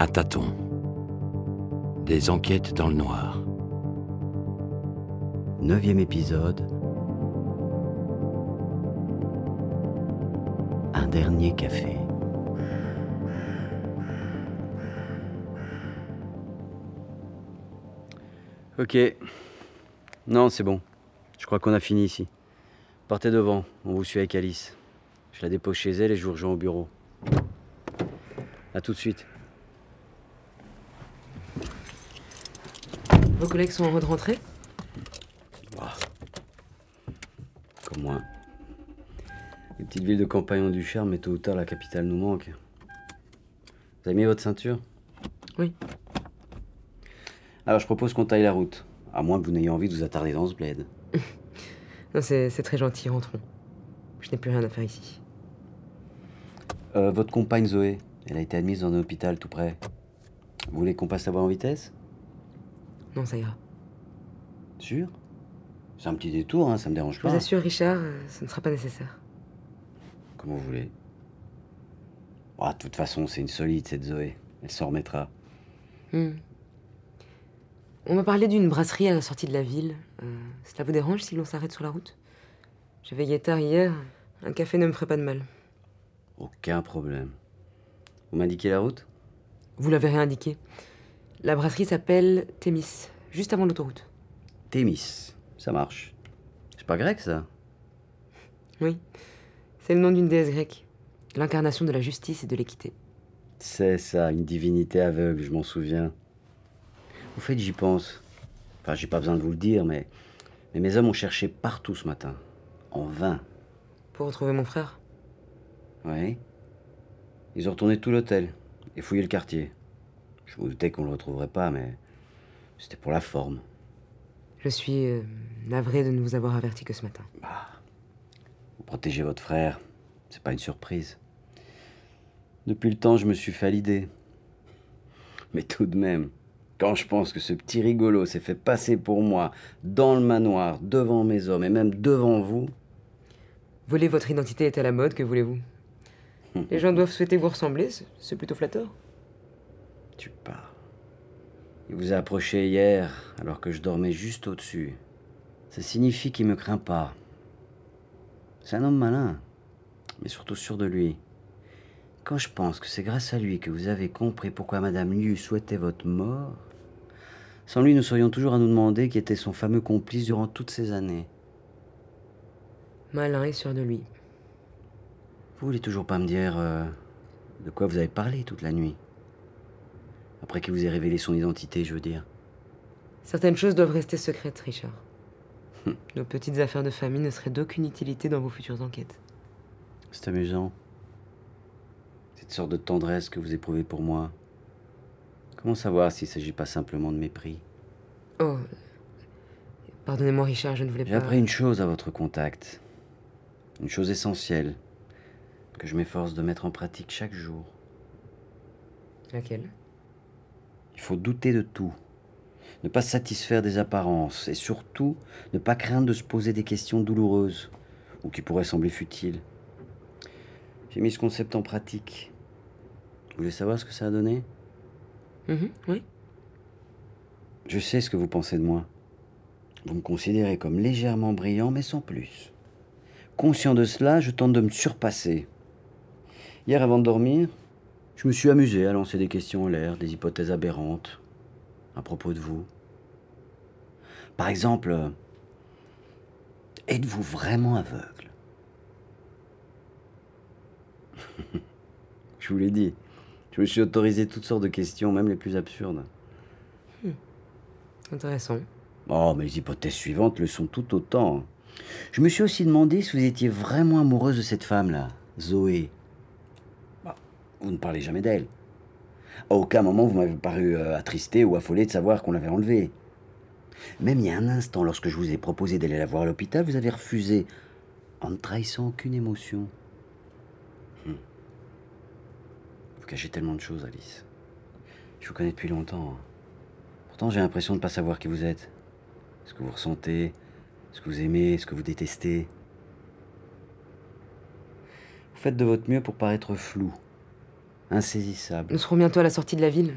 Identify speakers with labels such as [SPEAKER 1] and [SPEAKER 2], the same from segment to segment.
[SPEAKER 1] À tâtons. Des enquêtes dans le noir.
[SPEAKER 2] Neuvième épisode. Un dernier café.
[SPEAKER 3] Ok. Non, c'est bon. Je crois qu'on a fini ici. Partez devant, on vous suit avec Alice. Je la dépose chez elle et je vous rejoins au bureau. A tout de suite.
[SPEAKER 4] Vos collègues sont en route rentrée
[SPEAKER 3] Bah. Comme moi. Les petites villes de campagne ont du charme, mais tôt ou tard, la capitale nous manque. Vous avez mis votre ceinture?
[SPEAKER 4] Oui.
[SPEAKER 3] Alors, je propose qu'on taille la route. À moins que vous n'ayez envie de vous attarder dans ce bled.
[SPEAKER 4] Non, c'est c'est très gentil, rentrons. Je n'ai plus rien à faire ici.
[SPEAKER 3] Euh, votre compagne Zoé, elle a été admise dans un hôpital tout près. Vous voulez qu'on passe la voir en vitesse?
[SPEAKER 4] Non, ça ira.
[SPEAKER 3] Sûr? C'est un petit détour, hein, ça me dérange
[SPEAKER 4] Je
[SPEAKER 3] pas.
[SPEAKER 4] vous assure, Richard, euh, ce ne sera pas nécessaire.
[SPEAKER 3] Comme vous voulez. Ah, de toute façon, c'est une solide, cette Zoé. Elle s'en remettra.
[SPEAKER 4] Hmm. On m'a parlé d'une brasserie à la sortie de la ville. Euh, cela vous dérange si l'on s'arrête sur la route? J'ai veillé tard hier. Un café ne me ferait pas de mal.
[SPEAKER 3] Aucun problème. Vous m'indiquez la route?
[SPEAKER 4] Vous l'avez réindiqué. La brasserie s'appelle Thémis, juste avant l'autoroute.
[SPEAKER 3] Thémis. Ça marche. C'est pas grec, ça?
[SPEAKER 4] Oui, c'est le nom d'une déesse grecque. L'incarnation de la justice et de l'équité.
[SPEAKER 3] C'est ça, une divinité aveugle, je m'en souviens. Au fait, j'y pense. Enfin, j'ai pas besoin de vous le dire, mais, mais mes hommes ont cherché partout ce matin. En vain.
[SPEAKER 4] Pour retrouver mon frère
[SPEAKER 3] Oui. Ils ont retourné tout l'hôtel et fouillé le quartier. Je me doutais qu'on le retrouverait pas, mais c'était pour la forme.
[SPEAKER 4] Je suis euh, navré de ne vous avoir averti que ce matin.
[SPEAKER 3] Vous protégez votre frère, c'est pas une surprise. Depuis le temps, je me suis fait l'idée. Mais tout de même, quand je pense que ce petit rigolo s'est fait passer pour moi dans le manoir, devant mes hommes et même devant vous,
[SPEAKER 4] Voler votre identité est à la mode, que voulez-vous? Les gens doivent souhaiter vous ressembler, c'est plutôt flatteur.
[SPEAKER 3] Tu pars. Il vous a approché hier alors que je dormais juste au-dessus. Ça signifie qu'il me craint pas. C'est un homme malin, mais surtout sûr de lui. Quand je pense que c'est grâce à lui que vous avez compris pourquoi Madame Liu souhaitait votre mort, sans lui nous serions toujours à nous demander qui était son fameux complice durant toutes ces années.
[SPEAKER 4] Malin et sûr de lui.
[SPEAKER 3] Vous voulez toujours pas me dire euh, de quoi vous avez parlé toute la nuit Après qu'il vous ait révélé son identité, je veux dire.
[SPEAKER 4] Certaines choses doivent rester secrètes, Richard. Nos petites affaires de famille ne seraient d'aucune utilité dans vos futures enquêtes.
[SPEAKER 3] C'est amusant. Cette sorte de tendresse que vous éprouvez pour moi. Comment savoir s'il ne s'agit pas simplement de mépris?
[SPEAKER 4] Oh. Pardonnez-moi, Richard, je ne voulais
[SPEAKER 3] J'ai
[SPEAKER 4] pas.
[SPEAKER 3] appris une chose à votre contact. Une chose essentielle. Que je m'efforce de mettre en pratique chaque jour.
[SPEAKER 4] Laquelle?
[SPEAKER 3] Il faut douter de tout. Ne pas satisfaire des apparences. Et surtout, ne pas craindre de se poser des questions douloureuses. Ou qui pourraient sembler futiles. J'ai mis ce concept en pratique. Vous voulez savoir ce que ça a donné?
[SPEAKER 4] Mhm, Oui.
[SPEAKER 3] Je sais ce que vous pensez de moi. Vous me considérez comme légèrement brillant, mais sans plus. Conscient de cela, je tente de me surpasser. Hier, avant de dormir, je me suis amusé à lancer des questions en l'air, des hypothèses aberrantes à propos de vous. Par exemple, êtes-vous vraiment aveugle? Je vous l'ai dit. Je me suis autorisé toutes sortes de questions, même les plus absurdes.
[SPEAKER 4] Intéressant.
[SPEAKER 3] Oh, mais les hypothèses suivantes le sont tout autant. Je me suis aussi demandé si vous étiez vraiment amoureuse de cette femme-là, Zoé. Vous ne parlez jamais d'elle. À aucun moment vous m'avez paru euh, attristé ou affolé de savoir qu'on l'avait enlevée. Même il y a un instant, lorsque je vous ai proposé d'aller la voir à l'hôpital, vous avez refusé, en ne trahissant aucune émotion. Hmm. Vous cachez tellement de choses, Alice. Je vous connais depuis longtemps. hein. Pourtant, j'ai l'impression de ne pas savoir qui vous êtes. Ce que vous ressentez, ce que vous aimez, ce que vous détestez. Vous faites de votre mieux pour paraître flou. Insaisissable.
[SPEAKER 4] Nous serons bientôt à la sortie de la ville.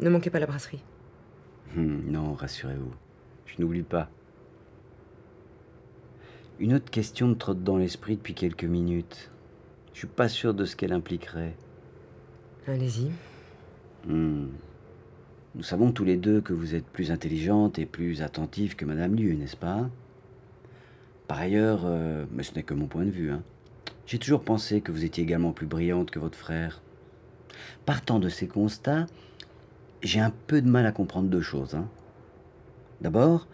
[SPEAKER 4] Ne manquez pas la brasserie.
[SPEAKER 3] Hum, non, rassurez-vous. Je n'oublie pas. Une autre question me trotte dans l'esprit depuis quelques minutes. Je suis pas sûr de ce qu'elle impliquerait.
[SPEAKER 4] Allez-y.
[SPEAKER 3] Hmm. Nous savons tous les deux que vous êtes plus intelligente et plus attentive que Madame Liu, n'est-ce pas? Par ailleurs, euh, mais ce n'est que mon point de vue, hein, j'ai toujours pensé que vous étiez également plus brillante que votre frère. Partant de ces constats, j'ai un peu de mal à comprendre deux choses. hein. D'abord,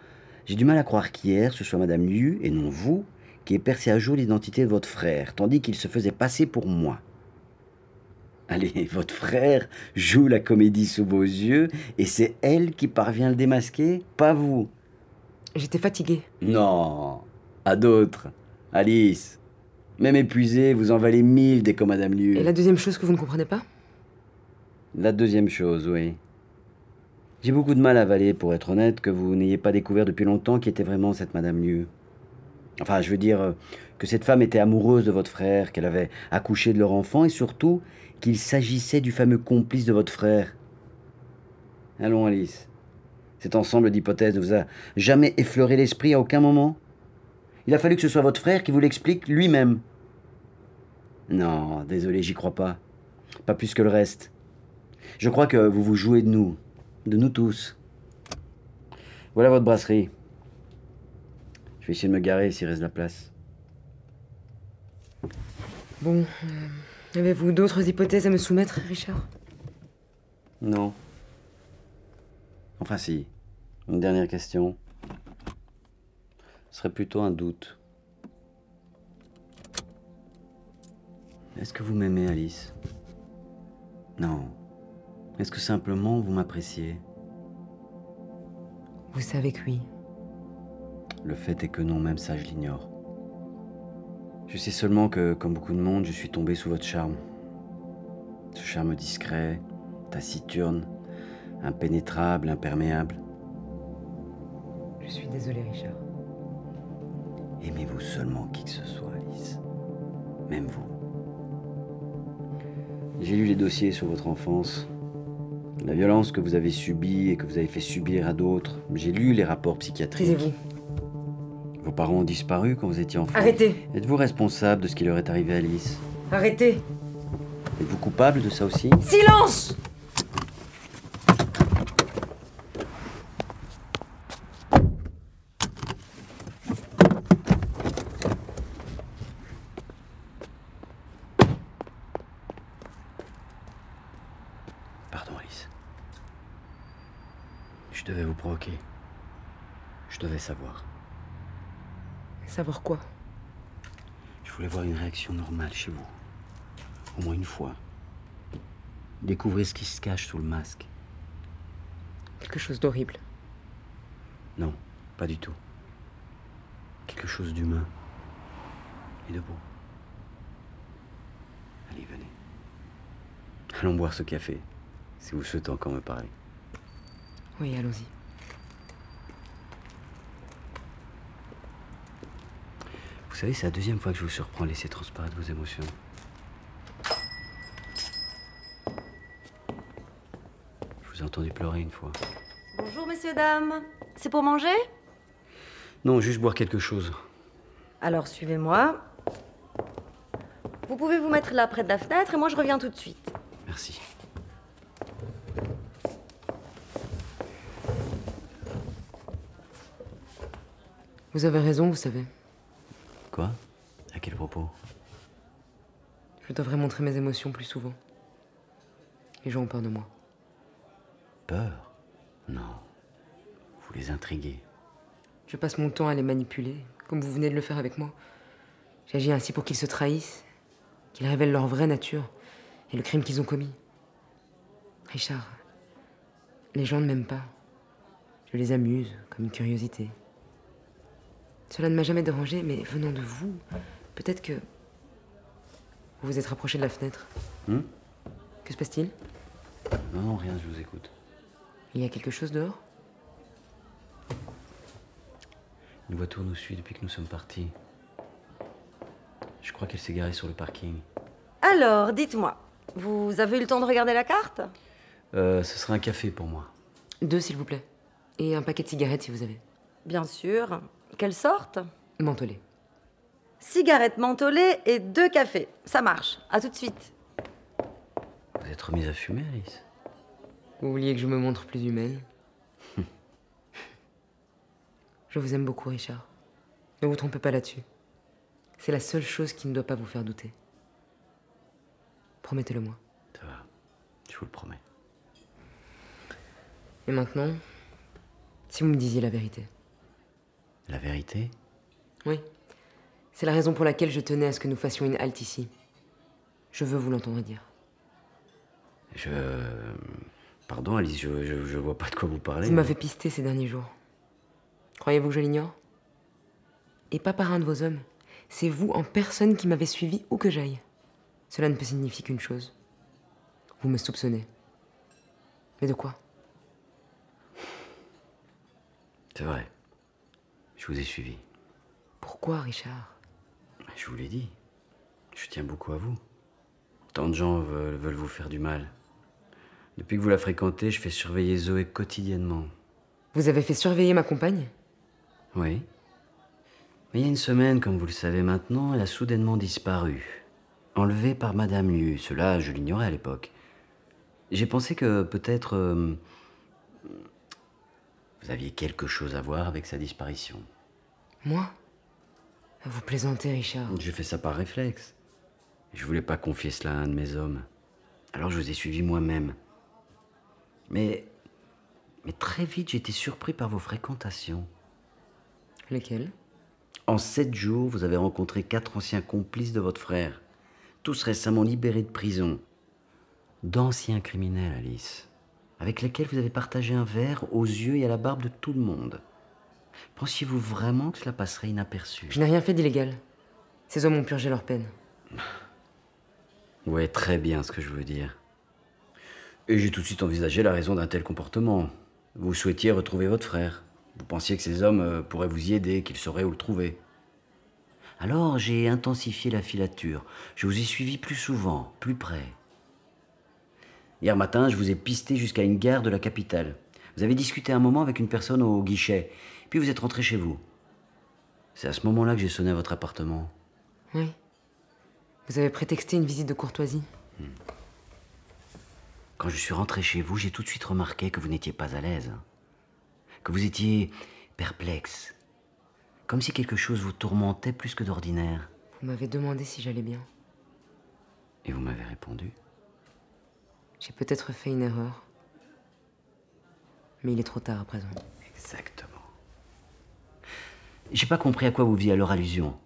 [SPEAKER 3] j'ai du mal à croire qu'hier, ce soit Madame Liu et non vous qui ait percé à jour l'identité de votre frère, tandis qu'il se faisait passer pour moi. Allez, votre frère joue la comédie sous vos yeux et c'est elle qui parvient à le démasquer, pas vous.
[SPEAKER 4] J'étais fatiguée.
[SPEAKER 3] Non, à d'autres. Alice, même épuisée, vous en valez mille des comme Madame Liu.
[SPEAKER 4] Et la deuxième chose que vous ne comprenez pas?
[SPEAKER 3] La deuxième chose, oui. J'ai beaucoup de mal à avaler, pour être honnête, que vous n'ayez pas découvert depuis longtemps qui était vraiment cette Madame Liu. Enfin, je veux dire euh, que cette femme était amoureuse de votre frère, qu'elle avait accouché de leur enfant et surtout qu'il s'agissait du fameux complice de votre frère. Allons, Alice. Cet ensemble d'hypothèses ne vous a jamais effleuré l'esprit à aucun moment? Il a fallu que ce soit votre frère qui vous l'explique lui-même. Non, désolé, j'y crois pas. Pas plus que le reste. Je crois que vous vous jouez de nous, de nous tous. Voilà votre brasserie. Je vais essayer de me garer s'il reste de la place.
[SPEAKER 4] Bon, euh, avez-vous d'autres hypothèses à me soumettre, Richard?
[SPEAKER 3] Non. Enfin si. Une dernière question. Ce serait plutôt un doute. Est-ce que vous m'aimez, Alice? Non. Est-ce que simplement vous m'appréciez?
[SPEAKER 4] Vous savez que oui.
[SPEAKER 3] Le fait est que non, même ça, je l'ignore. Je sais seulement que, comme beaucoup de monde, je suis tombé sous votre charme. Ce charme discret, taciturne, impénétrable, imperméable.
[SPEAKER 4] Je suis désolée, Richard.
[SPEAKER 3] Aimez-vous seulement qui que ce soit, Alice? Même vous. J'ai lu les dossiers sur votre enfance, la violence que vous avez subie et que vous avez fait subir à d'autres. J'ai lu les rapports psychiatriques.
[SPEAKER 4] Taisez-vous.
[SPEAKER 3] Vos parents ont disparu quand vous étiez enfant.
[SPEAKER 4] Arrêtez
[SPEAKER 3] Êtes-vous responsable de ce qui leur est arrivé à Alice?
[SPEAKER 4] Arrêtez
[SPEAKER 3] Êtes-vous coupable de ça aussi?
[SPEAKER 4] Silence
[SPEAKER 3] Pardon, Alice. Je devais vous provoquer. Je devais savoir.
[SPEAKER 4] Savoir quoi?
[SPEAKER 3] Je voulais voir une réaction normale chez vous. Au moins une fois. Découvrir ce qui se cache sous le masque.
[SPEAKER 4] Quelque chose d'horrible.
[SPEAKER 3] Non, pas du tout. Quelque chose d'humain. Et de beau. Allez, venez. Allons boire ce café, si vous souhaitez encore me parler.
[SPEAKER 4] Oui, allons-y.
[SPEAKER 3] Vous savez, c'est la deuxième fois que je vous surprends à laisser transparaître vos émotions. Je vous ai entendu pleurer une fois.
[SPEAKER 5] Bonjour messieurs, dames. C'est pour manger?
[SPEAKER 3] Non, juste boire quelque chose.
[SPEAKER 5] Alors suivez-moi. Vous pouvez vous mettre là près de la fenêtre et moi je reviens tout de suite.
[SPEAKER 3] Merci.
[SPEAKER 4] Vous avez raison, vous savez.
[SPEAKER 3] Quoi? À quel propos?
[SPEAKER 4] Je devrais montrer mes émotions plus souvent. Les gens ont peur de moi.
[SPEAKER 3] Peur? Non. Vous les intriguez.
[SPEAKER 4] Je passe mon temps à les manipuler, comme vous venez de le faire avec moi. J'agis ainsi pour qu'ils se trahissent, qu'ils révèlent leur vraie nature et le crime qu'ils ont commis. Richard, les gens ne m'aiment pas. Je les amuse, comme une curiosité. Cela ne m'a jamais dérangé, mais venant de vous, peut-être que. Vous vous êtes rapproché de la fenêtre.
[SPEAKER 3] Hmm
[SPEAKER 4] que se passe-t-il?
[SPEAKER 3] Non, non, rien, je vous écoute.
[SPEAKER 4] Il y a quelque chose dehors?
[SPEAKER 3] Une voiture nous suit depuis que nous sommes partis. Je crois qu'elle s'est garée sur le parking.
[SPEAKER 5] Alors, dites-moi, Vous avez eu le temps de regarder la carte?
[SPEAKER 3] Euh, ce sera un café pour moi.
[SPEAKER 4] Deux, s'il vous plaît. Et un paquet de cigarettes si vous avez.
[SPEAKER 5] Bien sûr. Quelle sorte
[SPEAKER 4] Mentholé.
[SPEAKER 5] Cigarettes mentholées et deux cafés. Ça marche. À tout de suite.
[SPEAKER 3] Vous êtes remise à fumer, Alice
[SPEAKER 4] Vous vouliez que je me montre plus humaine Je vous aime beaucoup, Richard. Ne vous trompez pas là-dessus. C'est la seule chose qui ne doit pas vous faire douter. Promettez-le-moi.
[SPEAKER 3] Ça va, je vous le promets.
[SPEAKER 4] Et maintenant, si vous me disiez la vérité.
[SPEAKER 3] La vérité
[SPEAKER 4] Oui. C'est la raison pour laquelle je tenais à ce que nous fassions une halte ici. Je veux vous l'entendre dire.
[SPEAKER 3] Je... Pardon, Alice, je, je, je vois pas de quoi vous parlez.
[SPEAKER 4] Vous m'avez pisté ces derniers jours. Croyez-vous que je l'ignore? Et pas par un de vos hommes. C'est vous en personne qui m'avez suivi où que j'aille. Cela ne peut signifier qu'une chose. Vous me soupçonnez. Mais de quoi?
[SPEAKER 3] C'est vrai. Je vous ai suivi.
[SPEAKER 4] Pourquoi, Richard?
[SPEAKER 3] Je vous l'ai dit. Je tiens beaucoup à vous. Tant de gens veulent, veulent vous faire du mal. Depuis que vous la fréquentez, je fais surveiller Zoé quotidiennement.
[SPEAKER 4] Vous avez fait surveiller ma compagne?
[SPEAKER 3] Oui. Mais il y a une semaine, comme vous le savez maintenant, elle a soudainement disparu. Enlevée par Madame Liu. Cela, je l'ignorais à l'époque. J'ai pensé que peut-être... euh, vous aviez quelque chose à voir avec sa disparition.
[SPEAKER 4] Moi? Vous plaisantez, Richard.
[SPEAKER 3] J'ai fait ça par réflexe. Je voulais pas confier cela à un de mes hommes. Alors je vous ai suivi moi-même. Mais. Mais très vite, j'ai été surpris par vos fréquentations.
[SPEAKER 4] Lesquels
[SPEAKER 3] En sept jours, vous avez rencontré quatre anciens complices de votre frère, tous récemment libérés de prison. D'anciens criminels, Alice, avec lesquels vous avez partagé un verre aux yeux et à la barbe de tout le monde. Pensiez-vous vraiment que cela passerait inaperçu?
[SPEAKER 4] Je n'ai rien fait d'illégal. Ces hommes ont purgé leur peine.
[SPEAKER 3] Vous voyez très bien ce que je veux dire. Et j'ai tout de suite envisagé la raison d'un tel comportement. Vous souhaitiez retrouver votre frère. Vous pensiez que ces hommes euh, pourraient vous y aider, qu'ils sauraient où le trouver. Alors j'ai intensifié la filature. Je vous ai suivi plus souvent, plus près. Hier matin, je vous ai pisté jusqu'à une gare de la capitale. Vous avez discuté un moment avec une personne au guichet, puis vous êtes rentré chez vous. C'est à ce moment-là que j'ai sonné à votre appartement.
[SPEAKER 4] Oui. Vous avez prétexté une visite de courtoisie.
[SPEAKER 3] Quand je suis rentré chez vous, j'ai tout de suite remarqué que vous n'étiez pas à l'aise. Que vous étiez perplexe. Comme si quelque chose vous tourmentait plus que d'ordinaire.
[SPEAKER 4] Vous m'avez demandé si j'allais bien.
[SPEAKER 3] Et vous m'avez répondu.
[SPEAKER 4] J'ai peut-être fait une erreur. Mais il est trop tard à présent.
[SPEAKER 3] Exactement. J'ai pas compris à quoi vous faisiez alors allusion.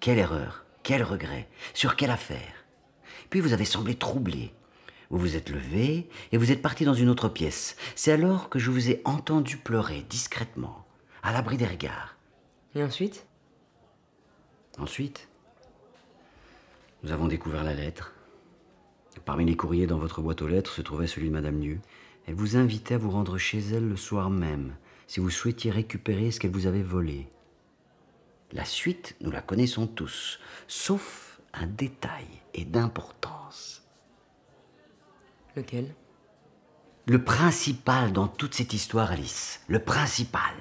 [SPEAKER 3] Quelle erreur Quel regret Sur quelle affaire Puis vous avez semblé troublé. Vous vous êtes levé et vous êtes parti dans une autre pièce. C'est alors que je vous ai entendu pleurer discrètement, à l'abri des regards.
[SPEAKER 4] Et ensuite?
[SPEAKER 3] Ensuite, nous avons découvert la lettre. Parmi les courriers dans votre boîte aux lettres se trouvait celui de Madame Lieu. Elle vous invitait à vous rendre chez elle le soir même, si vous souhaitiez récupérer ce qu'elle vous avait volé. La suite, nous la connaissons tous, sauf un détail et d'importance.
[SPEAKER 4] Lequel?
[SPEAKER 3] Le principal dans toute cette histoire, Alice, le principal.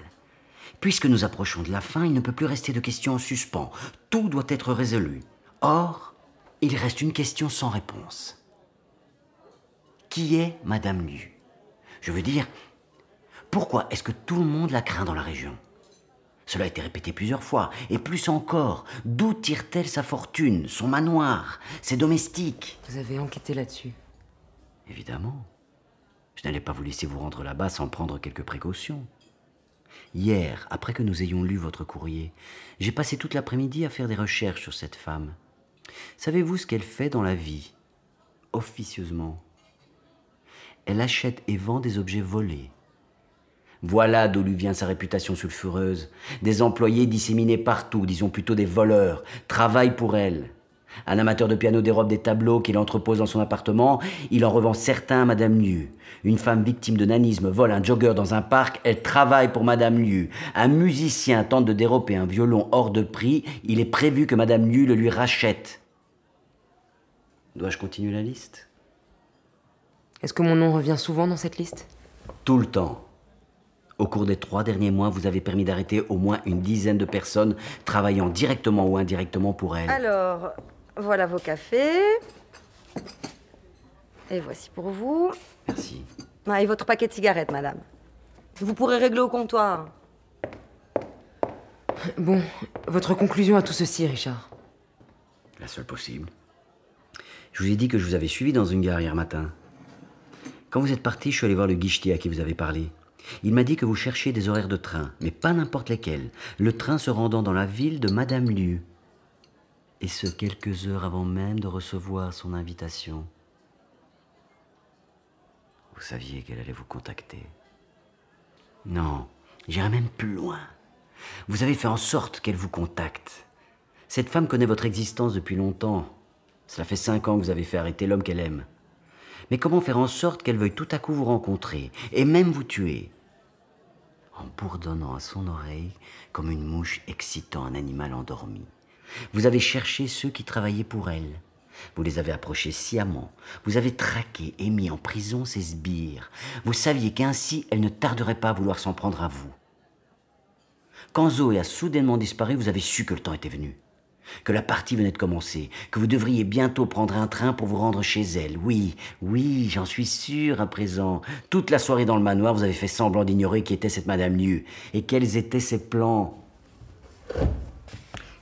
[SPEAKER 3] Puisque nous approchons de la fin, il ne peut plus rester de questions en suspens. Tout doit être résolu. Or, il reste une question sans réponse. Qui est Madame Liu Je veux dire, pourquoi est-ce que tout le monde la craint dans la région? Cela a été répété plusieurs fois, et plus encore. D'où tire-t-elle sa fortune, son manoir, ses domestiques?
[SPEAKER 4] Vous avez enquêté là-dessus.
[SPEAKER 3] Évidemment. Je n'allais pas vous laisser vous rendre là-bas sans prendre quelques précautions. Hier, après que nous ayons lu votre courrier, j'ai passé toute l'après-midi à faire des recherches sur cette femme. Savez-vous ce qu'elle fait dans la vie? Officieusement. Elle achète et vend des objets volés. Voilà d'où lui vient sa réputation sulfureuse. Des employés disséminés partout, disons plutôt des voleurs, travaillent pour elle. Un amateur de piano dérobe des tableaux qu'il entrepose dans son appartement, il en revend certains à Madame Liu. Une femme victime de nanisme vole un jogger dans un parc, elle travaille pour Madame Liu. Un musicien tente de dérober un violon hors de prix, il est prévu que Madame Liu le lui rachète. Dois-je continuer la liste?
[SPEAKER 4] Est-ce que mon nom revient souvent dans cette liste?
[SPEAKER 3] Tout le temps. Au cours des trois derniers mois, vous avez permis d'arrêter au moins une dizaine de personnes travaillant directement ou indirectement pour elle.
[SPEAKER 5] Alors, voilà vos cafés. Et voici pour vous.
[SPEAKER 3] Merci.
[SPEAKER 5] Ah, et votre paquet de cigarettes, madame. Vous pourrez régler au comptoir.
[SPEAKER 4] Bon, votre conclusion à tout ceci, Richard?
[SPEAKER 3] La seule possible. Je vous ai dit que je vous avais suivi dans une gare hier matin. Quand vous êtes parti, je suis allé voir le guichetier à qui vous avez parlé. Il m'a dit que vous cherchiez des horaires de train, mais pas n'importe lesquels. Le train se rendant dans la ville de Madame Liu. Et ce, quelques heures avant même de recevoir son invitation. Vous saviez qu'elle allait vous contacter. Non, j'irai même plus loin. Vous avez fait en sorte qu'elle vous contacte. Cette femme connaît votre existence depuis longtemps. Cela fait cinq ans que vous avez fait arrêter l'homme qu'elle aime. Mais comment faire en sorte qu'elle veuille tout à coup vous rencontrer et même vous tuer En bourdonnant à son oreille comme une mouche excitant un animal endormi. Vous avez cherché ceux qui travaillaient pour elle. Vous les avez approchés sciemment. Vous avez traqué et mis en prison ses sbires. Vous saviez qu'ainsi elle ne tarderait pas à vouloir s'en prendre à vous. Quand Zoé a soudainement disparu, vous avez su que le temps était venu. Que la partie venait de commencer, que vous devriez bientôt prendre un train pour vous rendre chez elle. Oui, oui, j'en suis sûr à présent. Toute la soirée dans le manoir, vous avez fait semblant d'ignorer qui était cette Madame Liu et quels étaient ses plans?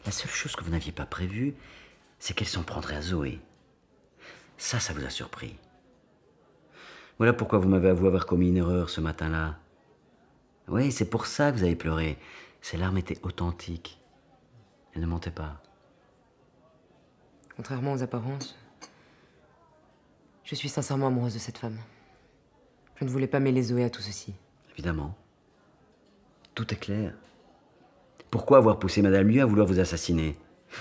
[SPEAKER 3] La seule chose que vous n'aviez pas prévue, c'est qu'elle s'en prendrait à Zoé. Ça, ça vous a surpris. Voilà pourquoi vous m'avez avoué avoir commis une erreur ce matin-là. Oui, c'est pour ça que vous avez pleuré. Ces larmes étaient authentiques. Elles ne mentaient pas.
[SPEAKER 4] Contrairement aux apparences, je suis sincèrement amoureuse de cette femme. Je ne voulais pas mêler Zoé à tout ceci.
[SPEAKER 3] Évidemment. Tout est clair. Pourquoi avoir poussé Madame Liu à vouloir vous assassiner?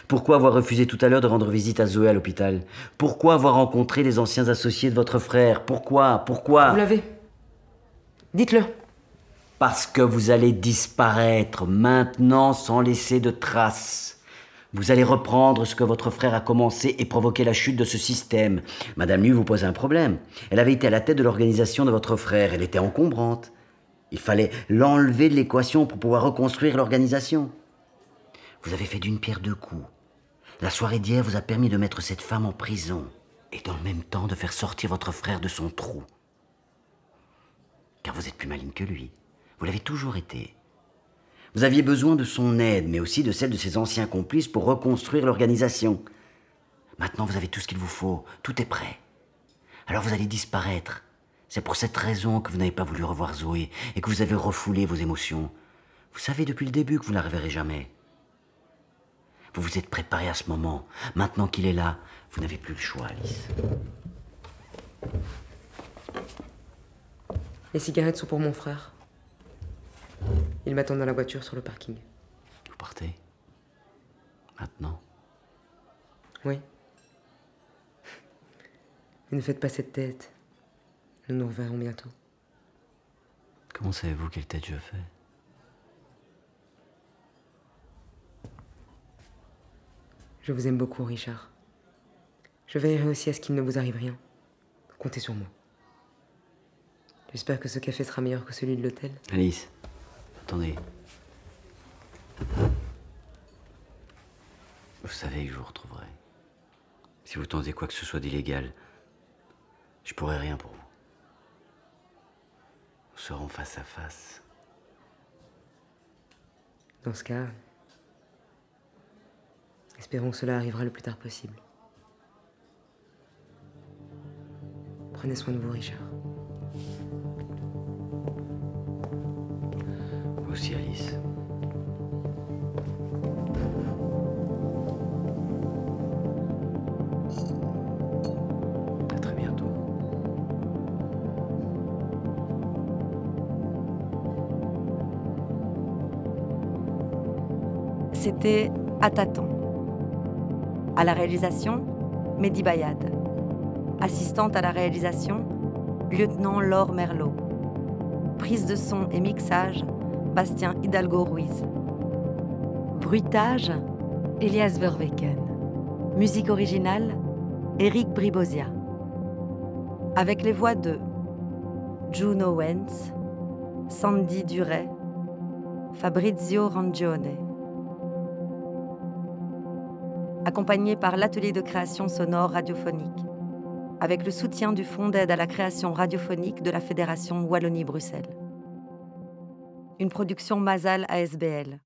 [SPEAKER 3] Pourquoi avoir refusé tout à l'heure de rendre visite à Zoé à l'hôpital? Pourquoi avoir rencontré les anciens associés de votre frère? Pourquoi? Pourquoi?
[SPEAKER 4] Vous l'avez Dites-le.
[SPEAKER 3] Parce que vous allez disparaître maintenant sans laisser de traces. Vous allez reprendre ce que votre frère a commencé et provoquer la chute de ce système. Madame Liu vous pose un problème. Elle avait été à la tête de l'organisation de votre frère. Elle était encombrante. Il fallait l'enlever de l'équation pour pouvoir reconstruire l'organisation. Vous avez fait d'une pierre deux coups. La soirée d'hier vous a permis de mettre cette femme en prison et dans le même temps de faire sortir votre frère de son trou. Car vous êtes plus maligne que lui. Vous l'avez toujours été. Vous aviez besoin de son aide, mais aussi de celle de ses anciens complices pour reconstruire l'organisation. Maintenant, vous avez tout ce qu'il vous faut. Tout est prêt. Alors vous allez disparaître. C'est pour cette raison que vous n'avez pas voulu revoir Zoé et que vous avez refoulé vos émotions. Vous savez depuis le début que vous ne la reverrez jamais. Vous vous êtes préparé à ce moment. Maintenant qu'il est là, vous n'avez plus le choix, Alice.
[SPEAKER 4] Les cigarettes sont pour mon frère. Il m'attend dans la voiture sur le parking.
[SPEAKER 3] Vous partez Maintenant
[SPEAKER 4] Oui. Mais ne faites pas cette tête. Nous nous reverrons bientôt.
[SPEAKER 3] Comment savez-vous quelle tête je fais
[SPEAKER 4] Je vous aime beaucoup, Richard. Je veillerai aussi à ce qu'il ne vous arrive rien. Comptez sur moi. J'espère que ce café sera meilleur que celui de l'hôtel.
[SPEAKER 3] Alice, attendez. Vous savez que je vous retrouverai. Si vous tentez quoi que ce soit d'illégal, je pourrai rien pour vous. Nous serons face à face.
[SPEAKER 4] Dans ce cas, espérons que cela arrivera le plus tard possible. Prenez soin de vous, Richard.
[SPEAKER 5] C'était À tâtons. À la réalisation, Mehdi Bayad. Assistante à la réalisation, lieutenant Laure Merlot. Prise de son et mixage, Bastien Hidalgo Ruiz. Bruitage, Elias Verweken. Musique originale, Éric Bribosia. Avec les voix de Juno Wentz, Sandy Duret, Fabrizio Rangione. Accompagné par l'atelier de création sonore radiophonique, avec le soutien du Fonds d'aide à la création radiophonique de la Fédération Wallonie-Bruxelles. Une production Mazal ASBL.